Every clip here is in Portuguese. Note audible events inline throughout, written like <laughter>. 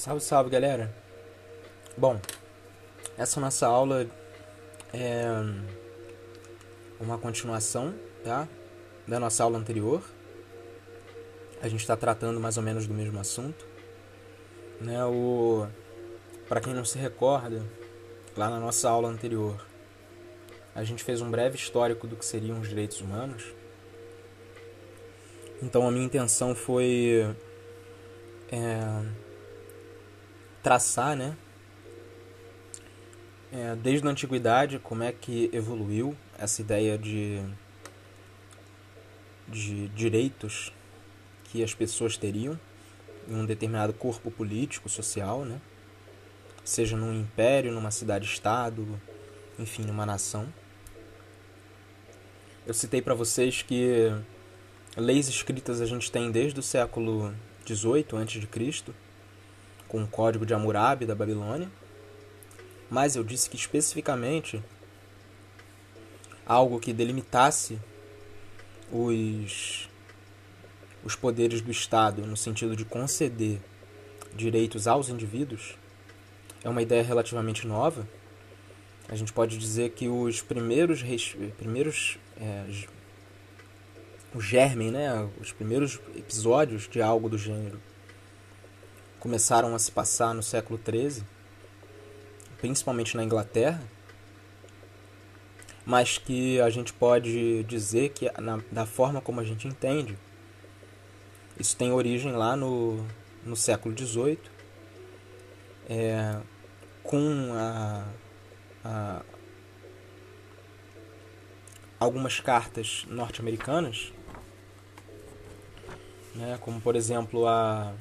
Salve, salve galera! Bom, essa nossa aula é uma continuação tá? da nossa aula anterior. A gente está tratando mais ou menos do mesmo assunto. Né? O... Para quem não se recorda, lá na nossa aula anterior, a gente fez um breve histórico do que seriam os direitos humanos. Então a minha intenção foi é, traçar, né? É, desde a antiguidade, como é que evoluiu essa ideia de, de direitos que as pessoas teriam em um determinado corpo político, social, né? Seja num império, numa cidade-estado, enfim, numa nação. Eu citei para vocês que leis escritas a gente tem desde o século 18 a.C., com o Código de Hammurabi da Babilônia. Mas eu disse que especificamente algo que delimitasse os os poderes do Estado no sentido de conceder direitos aos indivíduos é uma ideia relativamente nova. A gente pode dizer que os primeiros primeiros é, o germen, né, os primeiros episódios de algo do gênero começaram a se passar no século XIII, principalmente na Inglaterra, mas que a gente pode dizer que na, da forma como a gente entende, isso tem origem lá no, no século XVIII, é, com a, a, algumas cartas norte-americanas né, como por exemplo a,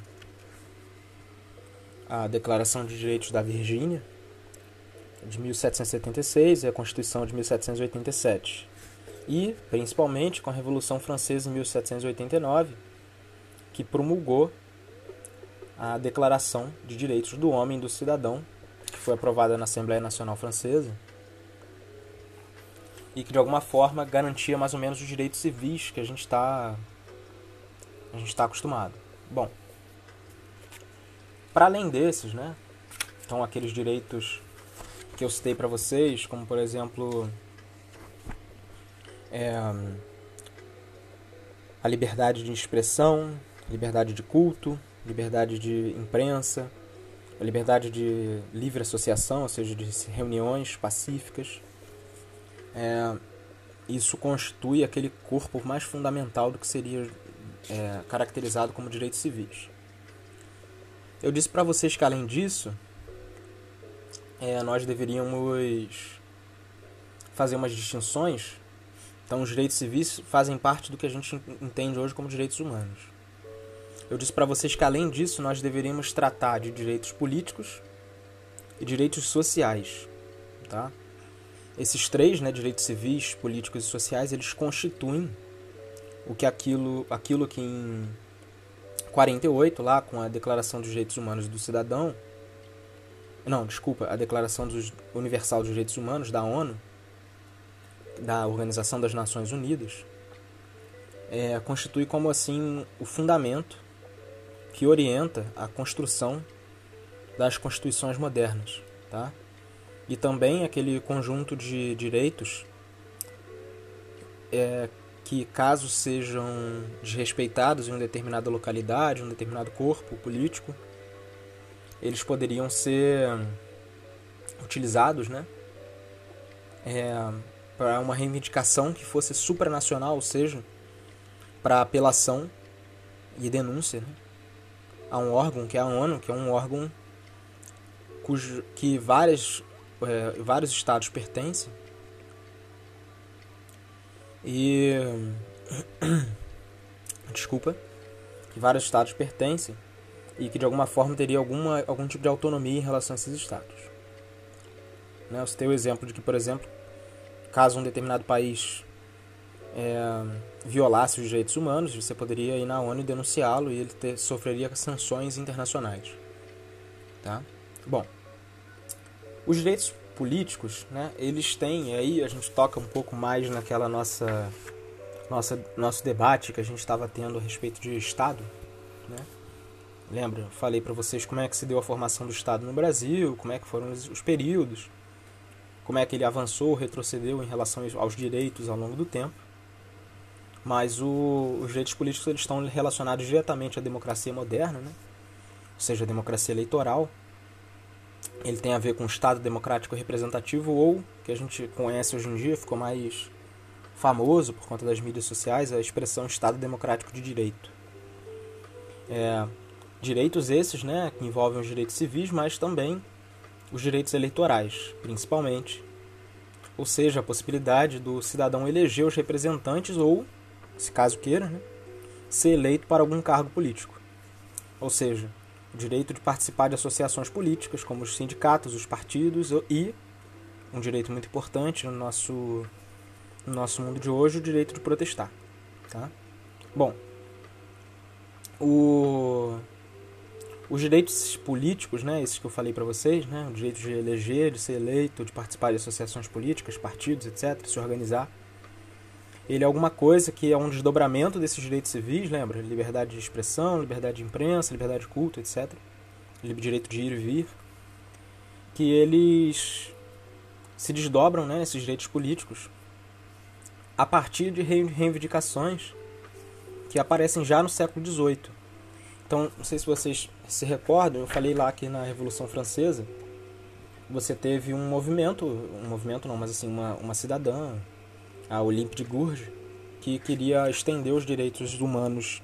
a Declaração de Direitos da Virgínia, de 1776 e a Constituição de 1787. E, principalmente, com a Revolução Francesa em 1789, que promulgou a Declaração de Direitos do Homem e do Cidadão, que foi aprovada na Assembleia Nacional Francesa e que de alguma forma garantia mais ou menos os direitos civis que a gente está a gente está acostumado. Bom, para além desses, né? Então aqueles direitos que eu citei para vocês, como por exemplo é, a liberdade de expressão, liberdade de culto, liberdade de imprensa, a liberdade de livre associação, ou seja, de reuniões pacíficas. É, isso constitui aquele corpo mais fundamental do que seria é, caracterizado como direitos civis. Eu disse para vocês que além disso, é, nós deveríamos fazer umas distinções. Então, os direitos civis fazem parte do que a gente entende hoje como direitos humanos. Eu disse para vocês que além disso, nós deveríamos tratar de direitos políticos e direitos sociais, tá? Esses três, né, direitos civis, políticos e sociais, eles constituem o que aquilo, aquilo que em 48, lá com a Declaração dos Direitos Humanos do Cidadão, não, desculpa, a Declaração dos, Universal dos Direitos Humanos da ONU, da Organização das Nações Unidas, é, constitui como assim o fundamento que orienta a construção das constituições modernas, tá? E também aquele conjunto de direitos é, que, caso sejam desrespeitados em uma determinada localidade, um determinado corpo político, eles poderiam ser utilizados né, é, para uma reivindicação que fosse supranacional, ou seja, para apelação e denúncia né, a um órgão que é a ONU, que é um órgão cujo, que várias, é, vários estados pertencem e. <clears throat> Desculpa. Que vários estados pertencem e que de alguma forma teria alguma, algum tipo de autonomia em relação a esses estados. Né? Eu citei o exemplo de que, por exemplo, caso um determinado país é, violasse os direitos humanos, você poderia ir na ONU e denunciá-lo e ele ter, sofreria sanções internacionais. Tá? Bom, os direitos políticos, né, eles têm, aí a gente toca um pouco mais naquela nossa, nossa nosso debate que a gente estava tendo a respeito de Estado, né? Lembra? Falei para vocês como é que se deu a formação do Estado no Brasil, como é que foram os períodos, como é que ele avançou, retrocedeu em relação aos direitos ao longo do tempo. Mas o, os direitos políticos eles estão relacionados diretamente à democracia moderna, né? ou seja, a democracia eleitoral. Ele tem a ver com o Estado democrático representativo ou, que a gente conhece hoje em dia, ficou mais famoso por conta das mídias sociais, a expressão Estado democrático de direito. É, Direitos esses, né, que envolvem os direitos civis, mas também os direitos eleitorais, principalmente. Ou seja, a possibilidade do cidadão eleger os representantes ou, se caso queira, né, ser eleito para algum cargo político. Ou seja, o direito de participar de associações políticas, como os sindicatos, os partidos e, um direito muito importante no nosso, no nosso mundo de hoje, o direito de protestar. Tá? Bom, o os direitos políticos, né, esses que eu falei para vocês, né, o direito de eleger, de ser eleito, de participar de associações políticas, partidos, etc., se organizar, ele é alguma coisa que é um desdobramento desses direitos civis, lembra? Liberdade de expressão, liberdade de imprensa, liberdade de culto, etc. Direito de ir e vir. Que eles se desdobram, né, esses direitos políticos, a partir de reivindicações que aparecem já no século XVIII. Então, não sei se vocês se recordam, eu falei lá que na Revolução Francesa você teve um movimento, um movimento não, mas assim, uma, uma cidadã, a Olympe de Gouges, que queria estender os direitos humanos,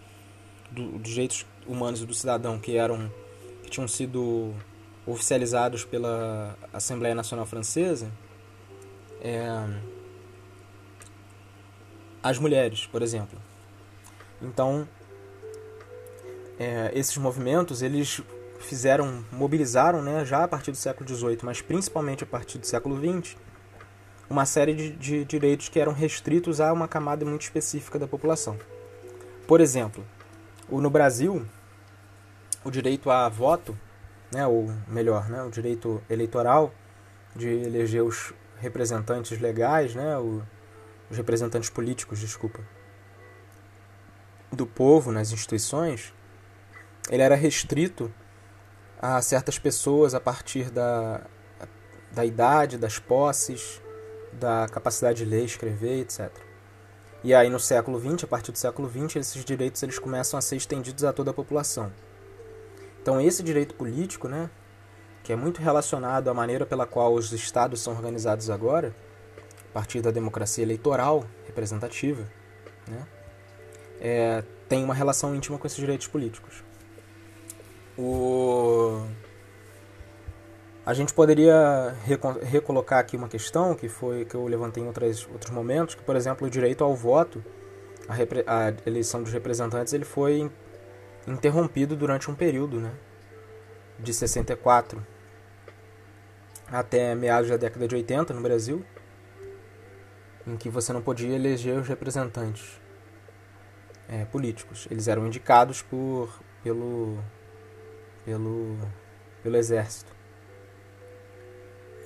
do, dos direitos humanos do cidadão que eram que tinham sido oficializados pela Assembleia Nacional Francesa, é, as mulheres, por exemplo. Então, é, esses movimentos eles fizeram, mobilizaram, né, já a partir do século XVIII, mas principalmente a partir do século XX, uma série de, de direitos que eram restritos a uma camada muito específica da população. Por exemplo, no Brasil, o direito a voto, né, ou melhor, né, o direito eleitoral de eleger os representantes legais, né, os representantes políticos, desculpa, do povo nas instituições, ele era restrito a certas pessoas a partir da, da idade, das posses, da capacidade de ler, escrever, etc. E aí no século XX, a partir do século XX, esses direitos eles começam a ser estendidos a toda a população. Então esse direito político, né, que é muito relacionado à maneira pela qual os estados são organizados agora, a partir da democracia eleitoral representativa, né, é, tem uma relação íntima com esses direitos políticos. O... A gente poderia recolocar aqui uma questão que foi que eu levantei em outros, outros momentos, que por exemplo o direito ao voto, a, a eleição dos representantes, ele foi interrompido durante um período, né, de 64 até meados da década de 80 no Brasil, em que você não podia eleger os representantes é, políticos. Eles eram indicados por pelo pelo, pelo exército.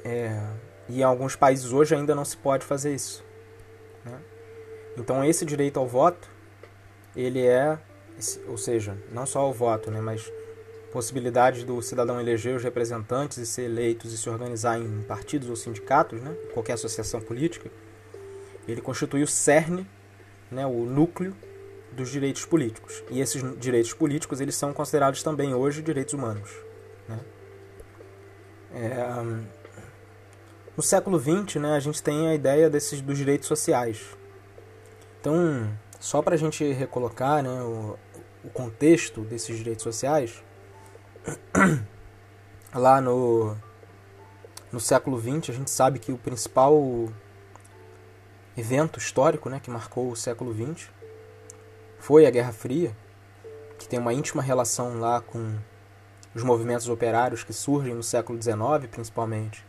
É, e em alguns países hoje ainda não se pode fazer isso. Né? Então esse direito ao voto, ele é, ou seja, não só ao voto, né, mas possibilidade do cidadão eleger os representantes e ser eleitos e se organizar em partidos ou sindicatos, né, qualquer associação política, ele constitui o cerne, né, o núcleo dos direitos políticos. E esses direitos políticos eles são considerados também hoje direitos humanos. Né? É, no século XX, né, a gente tem a ideia desses dos direitos sociais. Então, só para a gente recolocar né, o, o contexto desses direitos sociais, <coughs> lá no, no século XX, a gente sabe que o principal evento histórico né, que marcou o século XX foi a Guerra Fria, que tem uma íntima relação lá com os movimentos operários que surgem no século XIX, principalmente,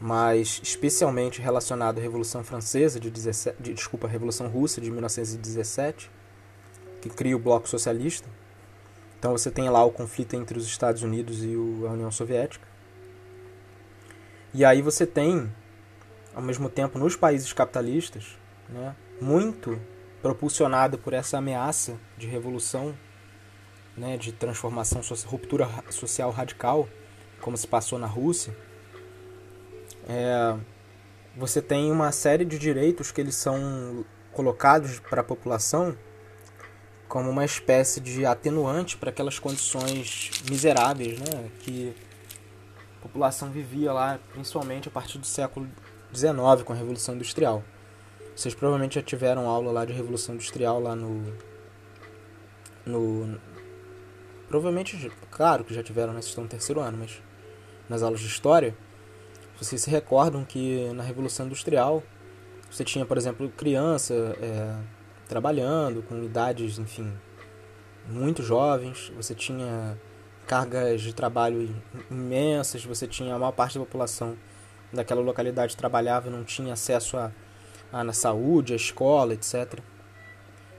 mas especialmente relacionado à Revolução Francesa de, 17, de desculpa, Revolução Russa de 1917, que cria o Bloco Socialista. Então você tem lá o conflito entre os Estados Unidos e a União Soviética. E aí você tem, ao mesmo tempo, nos países capitalistas, né, muito propulsionado por essa ameaça de revolução né, de transformação, ruptura social radical, como se passou na Rússia, é, você tem uma série de direitos que eles são colocados para a população como uma espécie de atenuante para aquelas condições miseráveis né, que a população vivia lá, principalmente a partir do século XIX, com a Revolução Industrial. Vocês provavelmente já tiveram aula lá de Revolução Industrial lá no. no provavelmente, claro que já tiveram, né? Vocês estão no terceiro ano, mas nas aulas de História, vocês se recordam que na Revolução Industrial você tinha, por exemplo, criança é, trabalhando com idades, enfim, muito jovens, você tinha cargas de trabalho imensas, você tinha a maior parte da população daquela localidade trabalhava e não tinha acesso a, a na saúde, à escola, etc.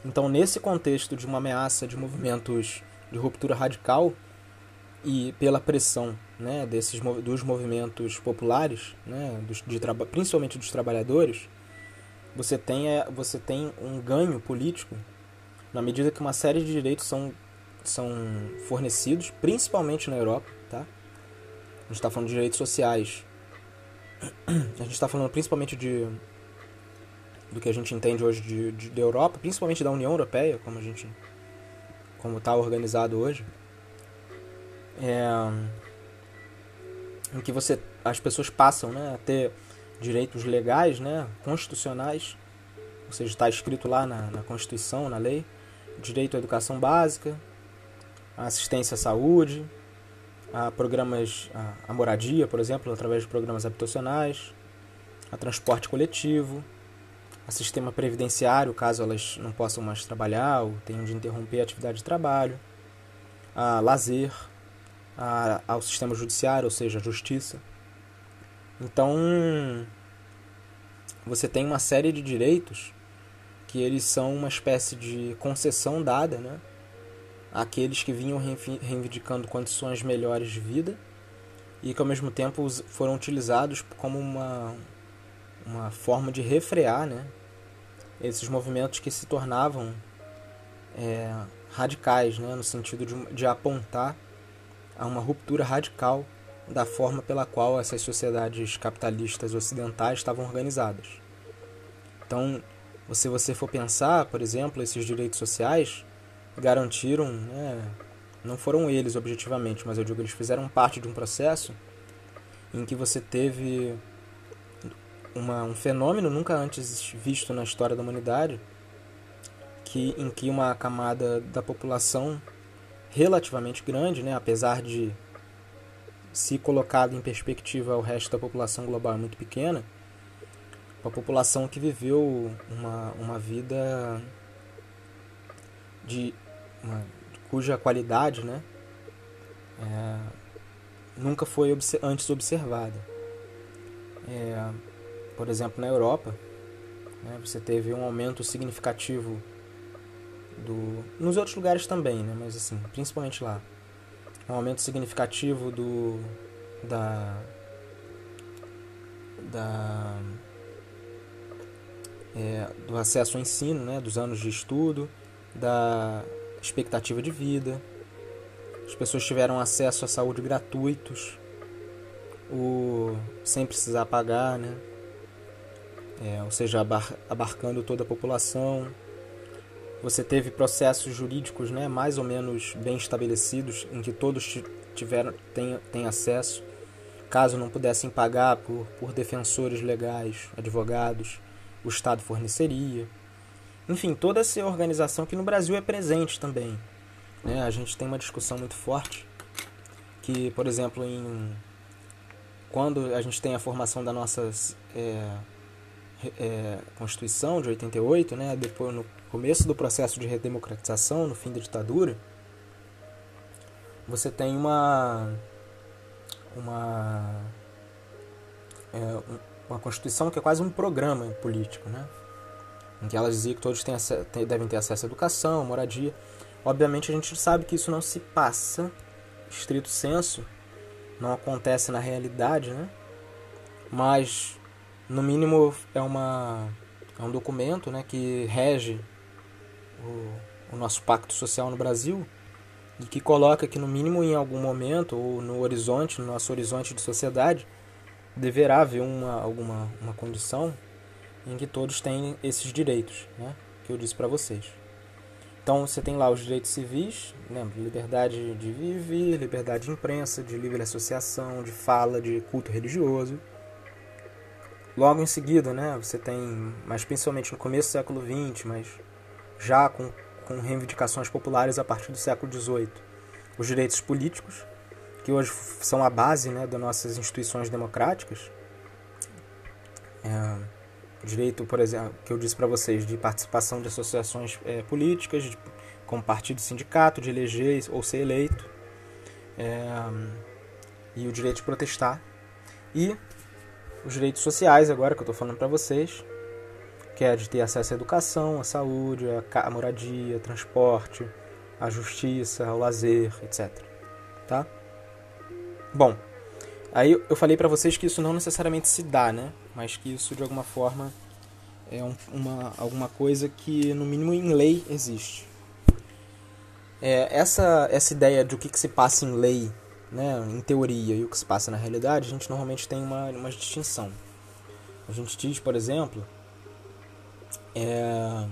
Então, nesse contexto de uma ameaça de movimentos de ruptura radical e pela pressão né, desses dos movimentos populares, né, dos, de, principalmente dos trabalhadores, você tem, é, você tem um ganho político na medida que uma série de direitos são, são fornecidos, principalmente na Europa. Tá? A gente está falando de direitos sociais. A gente está falando principalmente de do que a gente entende hoje de, de, da Europa, principalmente da União Europeia, como a gente como está organizado hoje, é, em que você as pessoas passam né, a ter direitos legais, né, constitucionais, ou seja, está escrito lá na, na Constituição, na lei, direito à educação básica, à assistência à saúde, a programas, a, a moradia, por exemplo, através de programas habitacionais, a transporte coletivo, a sistema previdenciário, caso elas não possam mais trabalhar ou tenham de interromper a atividade de trabalho, a lazer, a, ao sistema judiciário, ou seja, a justiça. Então, você tem uma série de direitos que eles são uma espécie de concessão dada, né? Àqueles que vinham reivindicando condições melhores de vida e que ao mesmo tempo foram utilizados como uma, uma forma de refrear, né? Esses movimentos que se tornavam é, radicais, né? No sentido de, de apontar a uma ruptura radical da forma pela qual essas sociedades capitalistas ocidentais estavam organizadas. Então, se você for pensar, por exemplo, esses direitos sociais garantiram, né, não foram eles objetivamente, mas eu digo eles fizeram parte de um processo em que você teve uma, um fenômeno nunca antes visto na história da humanidade, que em que uma camada da população relativamente grande, né, apesar de se colocado em perspectiva ao resto da população global é muito pequena, uma população que viveu uma, uma vida de uma, cuja qualidade né, é, nunca foi antes observada. É, por exemplo, na Europa, né, você teve um aumento significativo do, nos outros lugares também, né, mas assim, principalmente lá, um aumento significativo do da da é, do acesso ao ensino, né, dos anos de estudo, da expectativa de vida. As pessoas tiveram acesso à saúde gratuitos, o, sem precisar pagar, né? É, ou seja, abar, abarcando toda a população. Você teve processos jurídicos né, mais ou menos bem estabelecidos, em que todos tiveram, têm, têm acesso, caso não pudessem pagar por, por defensores legais, advogados, o Estado forneceria. Enfim, toda essa organização que no Brasil é presente também. Né? A gente tem uma discussão muito forte que, por exemplo, em quando a gente tem a formação da nossa é, é, Constituição de 88, né? depois no começo do processo de redemocratização, no fim da ditadura, você tem uma uma é, uma constituição que é quase um programa político, né? Em que ela dizia que todos têm, devem ter acesso à educação, moradia. Obviamente a gente sabe que isso não se passa estrito senso, não acontece na realidade, né? Mas no mínimo é uma é um documento, né, que rege o, o nosso pacto social no Brasil e que coloca que no mínimo em algum momento ou no horizonte, no nosso horizonte de sociedade, deverá haver uma alguma uma condição em que todos têm esses direitos, né, que eu disse para vocês. Então você tem lá os direitos civis, lembra, liberdade de viver, liberdade de imprensa, de livre associação, de fala, de culto religioso. Logo em seguida, né, você tem, mas principalmente no começo do século XX, mas já com com reivindicações populares a partir do século XVIII. Os direitos políticos, que hoje são a base né, das nossas instituições democráticas. É, direito, por exemplo, que eu disse para vocês, de participação de associações é, políticas, de, como partido sindicato, de eleger ou ser eleito, é, e o direito de protestar. E os direitos sociais, agora que eu estou falando para vocês, que é de ter acesso à educação, à saúde, à moradia, transporte, à justiça, ao lazer, etc. Tá? Bom, aí eu falei para vocês que isso não necessariamente se dá, né? Mas que isso de alguma forma é um, uma, alguma coisa que no mínimo em lei existe. É, essa, essa ideia de o que, que se passa em lei, né, em teoria, e o que se passa na realidade, a gente normalmente tem uma, uma distinção. A gente diz, por exemplo, é,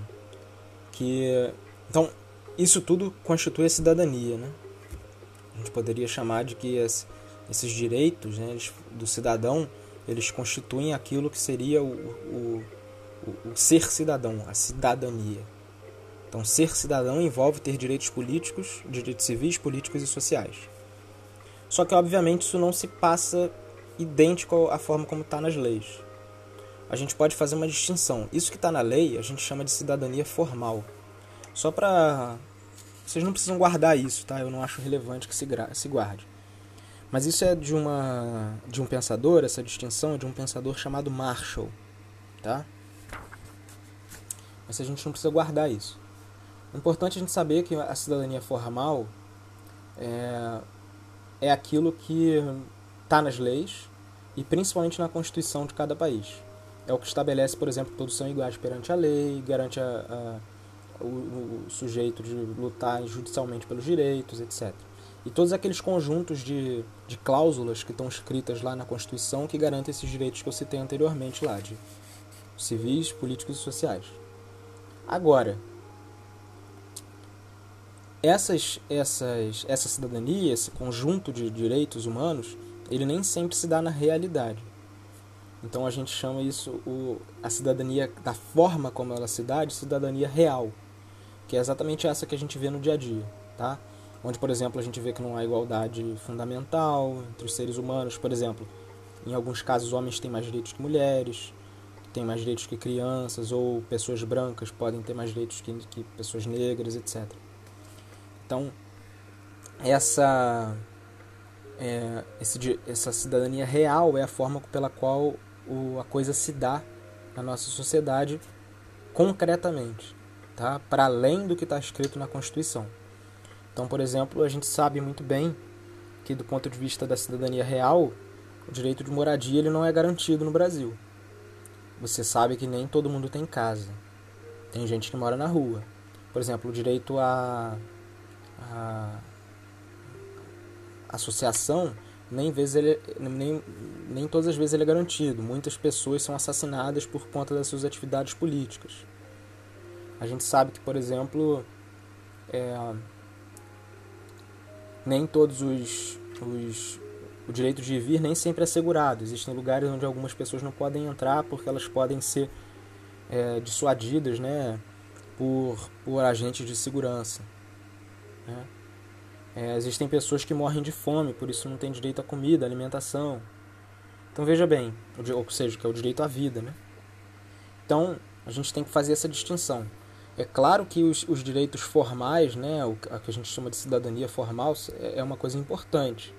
que então isso tudo constitui a cidadania, né? A gente poderia chamar de que esses direitos né, do cidadão eles constituem aquilo que seria o, o, o, o ser cidadão, a cidadania. Então, ser cidadão envolve ter direitos políticos, direitos civis, políticos e sociais. Só que, obviamente, isso não se passa idêntico à forma como está nas leis a gente pode fazer uma distinção. Isso que está na lei a gente chama de cidadania formal. Só para. Vocês não precisam guardar isso, tá? Eu não acho relevante que se, gra... se guarde. Mas isso é de, uma, de um pensador, essa distinção é de um pensador chamado Marshall, tá? Mas a gente não precisa guardar isso. É importante a gente saber que a cidadania formal é, é aquilo que está nas leis e principalmente na Constituição de cada país é o que estabelece, por exemplo, que todos são iguais perante a lei, garante a, a, o, o, sujeito de lutar judicialmente pelos direitos, etc. E todos aqueles conjuntos de, de cláusulas que estão escritas lá na Constituição que garantem esses direitos que eu citei anteriormente lá, de civis, políticos e sociais. Agora, essas, essas, essa cidadania, esse conjunto de direitos humanos, ele nem sempre se dá na realidade. Então a gente chama isso o, a cidadania da forma como ela se dá de cidadania real, que é exatamente essa que a gente vê no dia a dia, tá? Onde, por exemplo, a gente vê que não há igualdade fundamental entre os seres humanos, por exemplo, em alguns casos homens têm mais direitos que mulheres, têm mais direitos que crianças, ou pessoas brancas podem ter mais direitos que, que pessoas negras, etc. Então, essa é, esse, essa cidadania real é a forma pela qual o, a coisa se dá na nossa sociedade concretamente, tá? para além do que está escrito na Constituição. Então, por exemplo, a gente sabe muito bem que, do ponto de vista da cidadania real, o direito de moradia ele não é garantido no Brasil. Você sabe que nem todo mundo tem casa. Tem gente que mora na rua. Por exemplo, o direito à, à associação nem, vezes ele, nem, nem todas as vezes ele é garantido. Muitas pessoas são assassinadas por conta das suas atividades políticas. A gente sabe que, por exemplo, é, nem todos os, os o direito de vir nem sempre é assegurado. Existem lugares onde algumas pessoas não podem entrar porque elas podem ser é, dissuadidas né, por, por agentes de segurança. Né? É, existem pessoas que morrem de fome, por isso não têm direito à comida, à alimentação. Então veja bem, ou seja, que é o direito à vida, né? Então a gente tem que fazer essa distinção. É claro que os, os direitos formais, né, o a que a gente chama de cidadania formal, é, é uma coisa importante,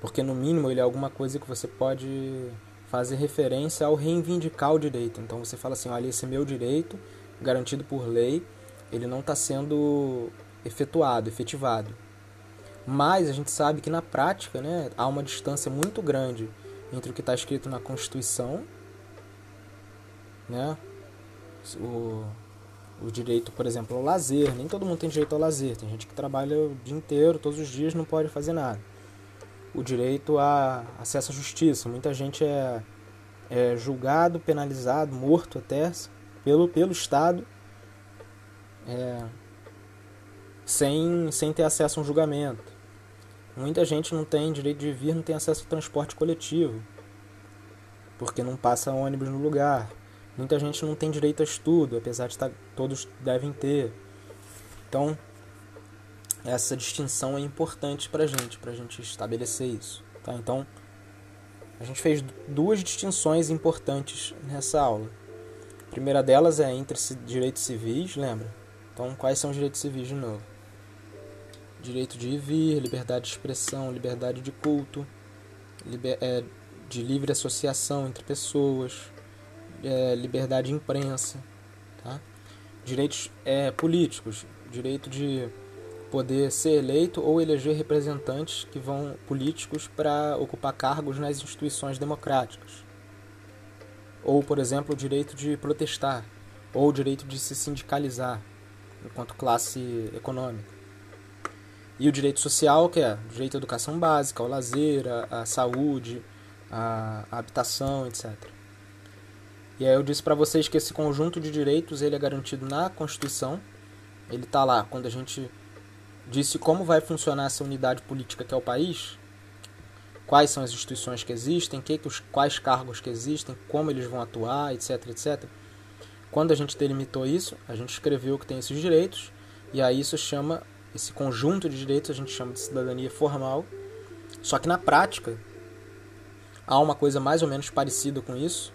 porque no mínimo ele é alguma coisa que você pode fazer referência ao reivindicar o direito. Então você fala assim, olha, esse meu direito, garantido por lei, ele não está sendo efetuado, efetivado. Mas a gente sabe que na prática né, há uma distância muito grande entre o que está escrito na Constituição, né, o, o direito, por exemplo, ao lazer. Nem todo mundo tem direito ao lazer. Tem gente que trabalha o dia inteiro, todos os dias, não pode fazer nada. O direito a acesso à justiça. Muita gente é, é julgado, penalizado, morto até pelo, pelo Estado é, sem, sem ter acesso a um julgamento. Muita gente não tem direito de vir, não tem acesso ao transporte coletivo, porque não passa ônibus no lugar. Muita gente não tem direito a estudo, apesar de estar, todos devem ter. Então, essa distinção é importante para a gente, para a gente estabelecer isso. Tá? Então, a gente fez duas distinções importantes nessa aula. A primeira delas é entre direitos civis, lembra? Então, quais são os direitos civis de novo? Direito de ir e vir, liberdade de expressão, liberdade de culto, liber, é, de livre associação entre pessoas, é, liberdade de imprensa, tá? direitos é, políticos, direito de poder ser eleito ou eleger representantes que vão políticos para ocupar cargos nas instituições democráticas. Ou, por exemplo, o direito de protestar, ou o direito de se sindicalizar enquanto classe econômica. E o direito social, que é o direito à educação básica, ao lazer, à, à saúde, à, à habitação, etc. E aí eu disse para vocês que esse conjunto de direitos ele é garantido na Constituição. Ele está lá quando a gente disse como vai funcionar essa unidade política que é o país, quais são as instituições que existem, que, que os, quais cargos que existem, como eles vão atuar, etc, etc. Quando a gente delimitou isso, a gente escreveu que tem esses direitos, e aí isso chama, esse conjunto de direitos a gente chama de cidadania formal. Só que na prática, há uma coisa mais ou menos parecida com isso,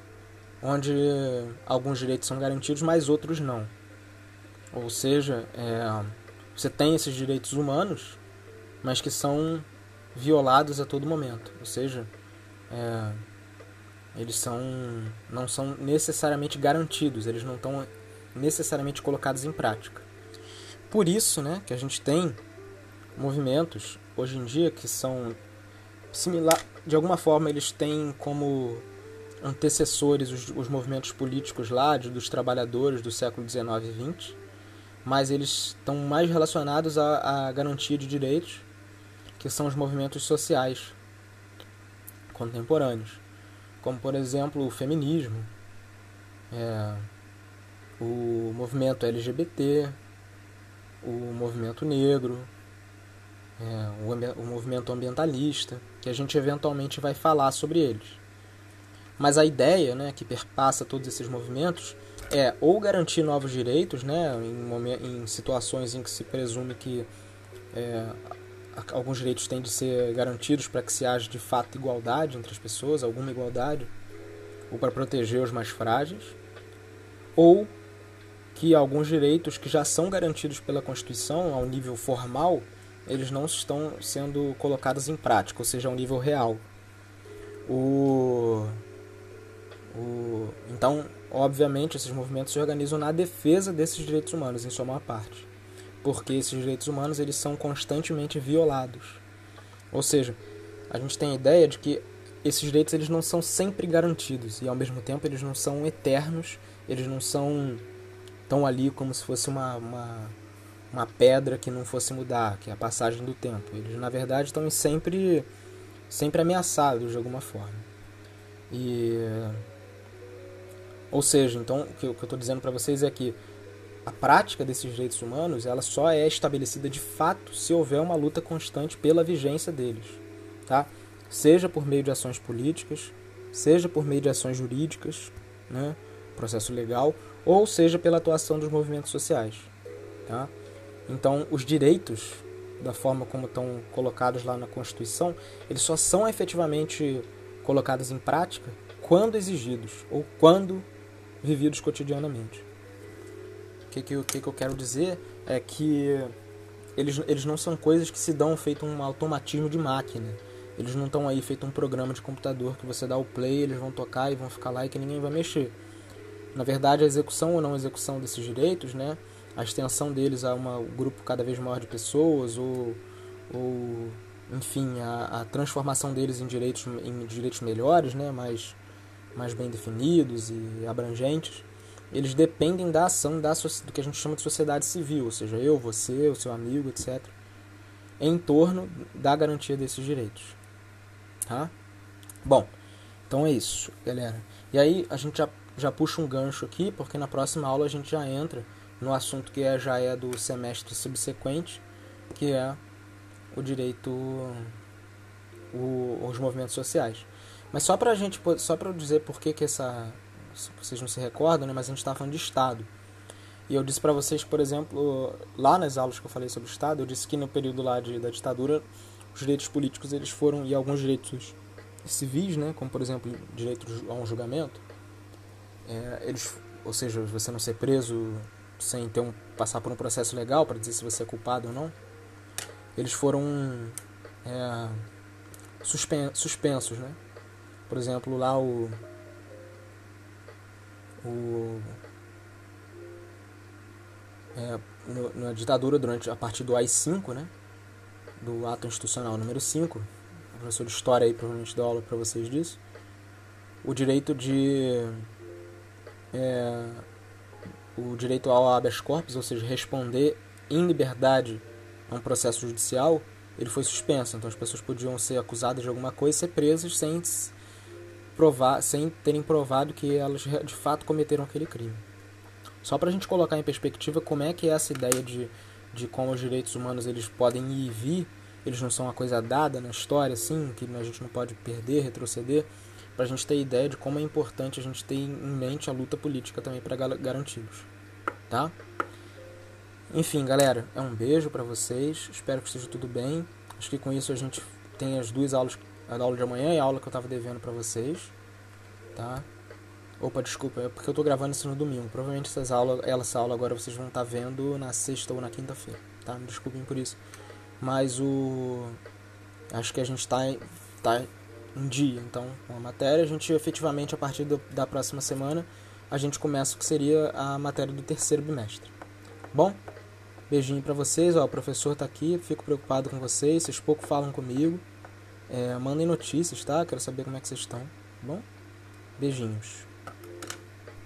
onde alguns direitos são garantidos, mas outros não. Ou seja, é, você tem esses direitos humanos, mas que são violados a todo momento. Ou seja, é, eles são, não são necessariamente garantidos, eles não estão necessariamente colocados em prática. Por isso né, que a gente tem movimentos hoje em dia que são similar, de alguma forma eles têm como antecessores os, os movimentos políticos lá de, dos trabalhadores do século XIX e XX, mas eles estão mais relacionados à, à garantia de direitos, que são os movimentos sociais contemporâneos, como por exemplo o feminismo, é, o movimento LGBT, o movimento negro, é, o, o movimento ambientalista, que a gente eventualmente vai falar sobre eles. Mas a ideia né, que perpassa todos esses movimentos é ou garantir novos direitos, né, em, em situações em que se presume que é, alguns direitos têm de ser garantidos para que se haja de fato igualdade entre as pessoas, alguma igualdade, ou para proteger os mais frágeis, ou que alguns direitos que já são garantidos pela Constituição ao nível formal, eles não estão sendo colocados em prática, ou seja, ao nível real. O o... Então, obviamente, esses movimentos se organizam na defesa desses direitos humanos, em sua maior parte. Porque esses direitos humanos eles são constantemente violados. Ou seja, a gente tem a ideia de que esses direitos eles não são sempre garantidos e ao mesmo tempo eles não são eternos, eles não são tão ali como se fosse uma, uma, uma pedra que não fosse mudar, que é a passagem do tempo. Eles na verdade estão sempre sempre ameaçados de alguma forma. E ou seja, então, o que eu estou dizendo para vocês é que a prática desses direitos humanos ela só é estabelecida de fato se houver uma luta constante pela vigência deles, tá? Seja por meio de ações políticas, seja por meio de ações jurídicas, né, processo legal, ou seja pela atuação dos movimentos sociais, tá? Então, os direitos da forma como estão colocados lá na Constituição, eles só são efetivamente colocados em prática quando exigidos ou quando vividos cotidianamente. O que, que, que, que eu quero dizer é que eles, eles não são coisas que se dão feito um automatismo de máquina. Eles não estão aí feito um programa de computador que você dá o play, eles vão tocar e vão ficar lá e que ninguém vai mexer. Na verdade, a execução ou não execução desses direitos, né, a extensão deles a uma, um grupo cada vez maior de pessoas ou, ou enfim, a, a transformação deles em direitos, em direitos melhores, né, mais mais bem definidos e abrangentes, eles dependem da ação da, do que a gente chama de sociedade civil, ou seja, eu, você, o seu amigo, etc., em torno da garantia desses direitos. Tá? Bom, então é isso, galera. E aí a gente já, já puxa um gancho aqui, porque na próxima aula a gente já entra no assunto que é, já é do semestre subsequente, que é o direito, o, os movimentos sociais. Mas só para a gente, só para dizer por que, que essa, vocês não se recordam, né? Mas a gente estava falando de Estado. E eu disse para vocês, por exemplo, lá nas aulas que eu falei sobre o Estado, eu disse que no período lá de, da ditadura, os direitos políticos eles foram e alguns direitos civis, né? Como por exemplo direito a um julgamento, é, eles, ou seja, você não ser preso sem ter um passar por um processo legal para dizer se você é culpado ou não, eles foram é, suspen suspensos, né? Por exemplo, lá o o, é, no, na ditadura, durante a partir do AI-5, né, do ato institucional número 5, o professor de história aí provavelmente deu aula para vocês disso, o direito de é, o direito ao habeas corpus, ou seja, responder em liberdade a um processo judicial, ele foi suspenso. Então as pessoas podiam ser acusadas de alguma coisa e ser presas sem provar, sem terem provado que elas de fato cometeram aquele crime. Só para a gente colocar em perspectiva como é que é essa ideia de, de como os direitos humanos eles podem ir e vir, eles não são uma coisa dada na história, assim, que a gente não pode perder, retroceder, para a gente ter ideia de como é importante a gente ter em mente a luta política também para garanti-los, tá? Enfim, galera, é um beijo para vocês, espero que esteja tudo bem. Acho que com isso a gente tem as duas aulas a aula de amanhã e a aula que eu tava devendo para vocês, tá? Opa, desculpa, é porque eu tô gravando isso no domingo. Provavelmente essas aulas, essa aula agora vocês vão estar tá vendo na sexta ou na quinta-feira, tá? Me desculpem por isso. Mas o acho que a gente tá tá um dia, então, com a matéria, a gente efetivamente a partir do, da próxima semana a gente começa o que seria a matéria do terceiro bimestre. Bom, beijinho para vocês, ó, o professor tá aqui, fico preocupado com vocês, vocês pouco falam comigo. É, mandem notícias, tá? Quero saber como é que vocês estão, bom? Beijinhos.